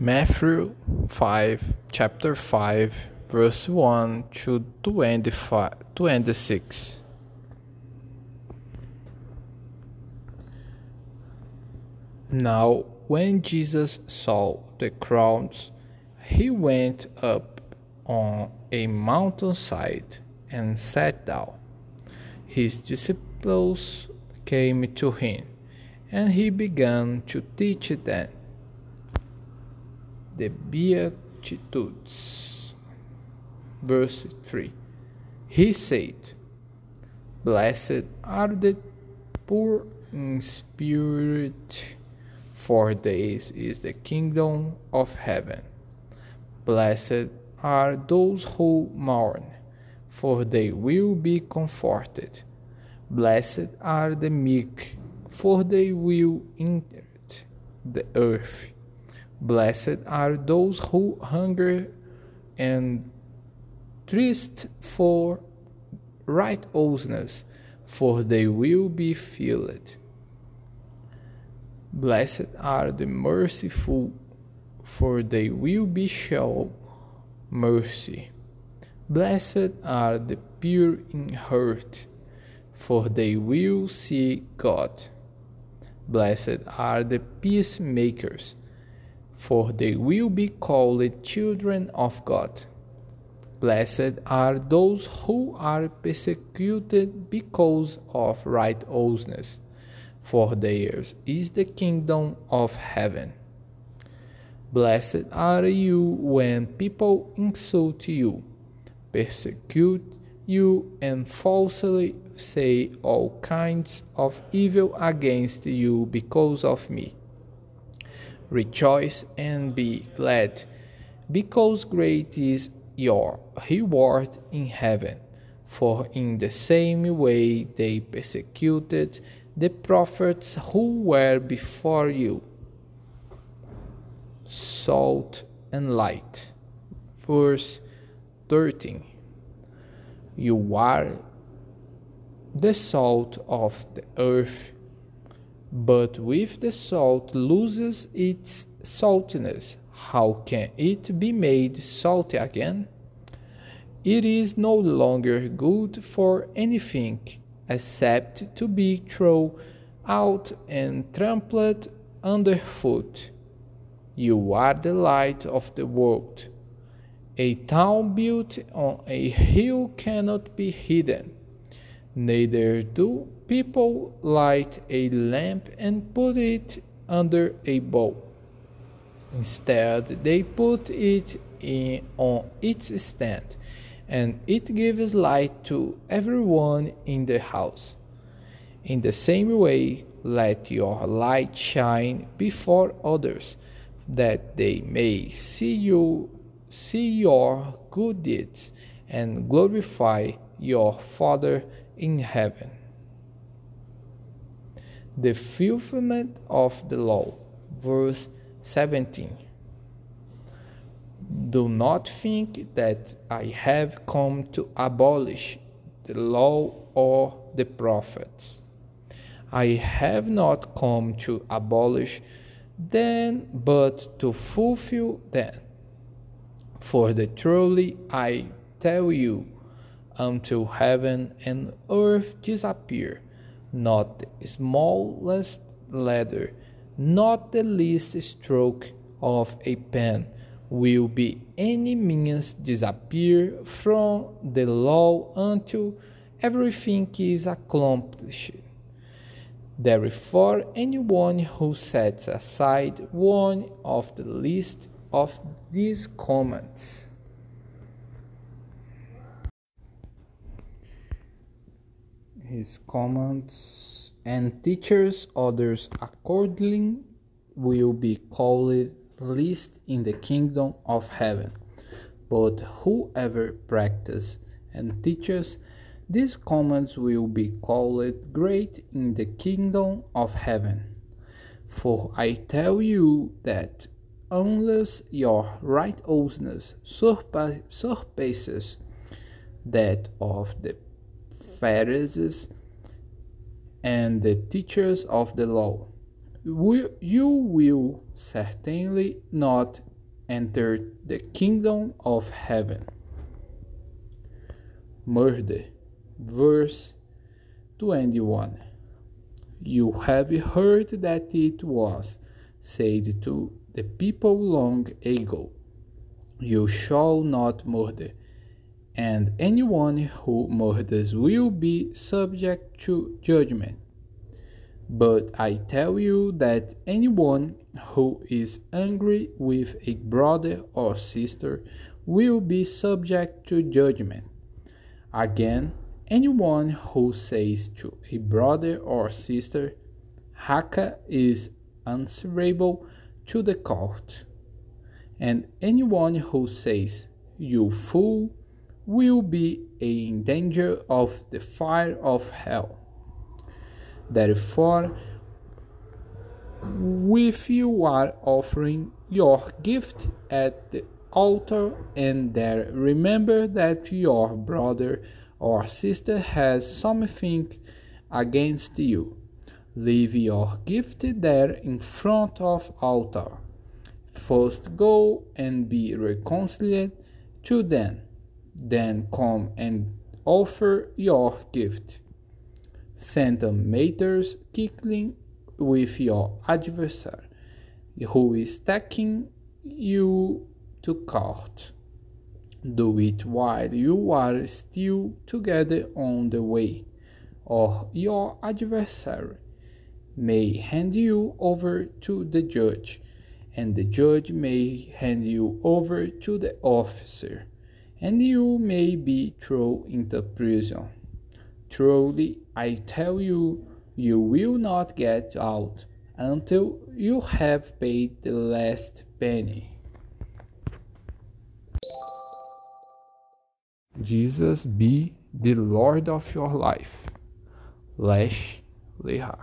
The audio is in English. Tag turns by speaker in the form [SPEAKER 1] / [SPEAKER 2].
[SPEAKER 1] Matthew 5, chapter 5, verse 1 to 25, 26. Now, when Jesus saw the crowds, he went up on a mountainside and sat down. His disciples came to him, and he began to teach them the Beatitudes. Verse 3 He said, Blessed are the poor in spirit, for theirs is the kingdom of heaven. Blessed are those who mourn, for they will be comforted. Blessed are the meek, for they will inherit the earth. Blessed are those who hunger and thirst for righteousness, for they will be filled. Blessed are the merciful, for they will be shown mercy. Blessed are the pure in heart, for they will see God. Blessed are the peacemakers for they will be called children of God. Blessed are those who are persecuted because of righteousness, for theirs is the kingdom of heaven. Blessed are you when people insult you, persecute you, and falsely say all kinds of evil against you because of me. Rejoice and be glad, because great is your reward in heaven. For in the same way they persecuted the prophets who were before you. Salt and light. Verse 13 You are the salt of the earth but if the salt loses its saltiness, how can it be made salty again? It is no longer good for anything except to be thrown out and trampled underfoot. You are the light of the world. A town built on a hill cannot be hidden. Neither do people light a lamp and put it under a bowl. Instead, they put it in, on its stand, and it gives light to everyone in the house. In the same way, let your light shine before others, that they may see you see your good deeds and glorify your Father in heaven. The fulfillment of the law, verse 17. Do not think that I have come to abolish the law or the prophets. I have not come to abolish them, but to fulfill them. For the truly I tell you, until heaven and earth disappear, not the smallest letter, not the least stroke of a pen will be any means disappear from the law until everything is accomplished. Therefore, anyone who sets aside one of the least of these commands his comments and teachers others accordingly will be called least in the kingdom of heaven. But whoever practices and teaches these comments will be called great in the kingdom of heaven. For I tell you that unless your righteousness surpasses that of the Pharisees and the teachers of the law, you will certainly not enter the kingdom of heaven. Murder, verse 21. You have heard that it was said to the people long ago, You shall not murder, and anyone who murders will be subject to judgment. But I tell you that anyone who is angry with a brother or sister will be subject to judgment. Again, anyone who says to a brother or sister, Raca is answerable to the court. And anyone who says, You fool, will be in danger of the fire of hell. Therefore, if you are offering your gift at the altar and there remember that your brother or sister has something against you, leave your gift there in front of altar. First go and be reconciled to them, then come and offer your gift. Send matters quickly with your adversary, who is taking you to court. Do it while you are still together on the way, or your adversary may hand you over to the judge, and the judge may hand you over to the officer, and you may be thrown into prison. Truly, I tell you, you will not get out until you have paid the last penny. Jesus be the Lord of your life. Lesh Leha.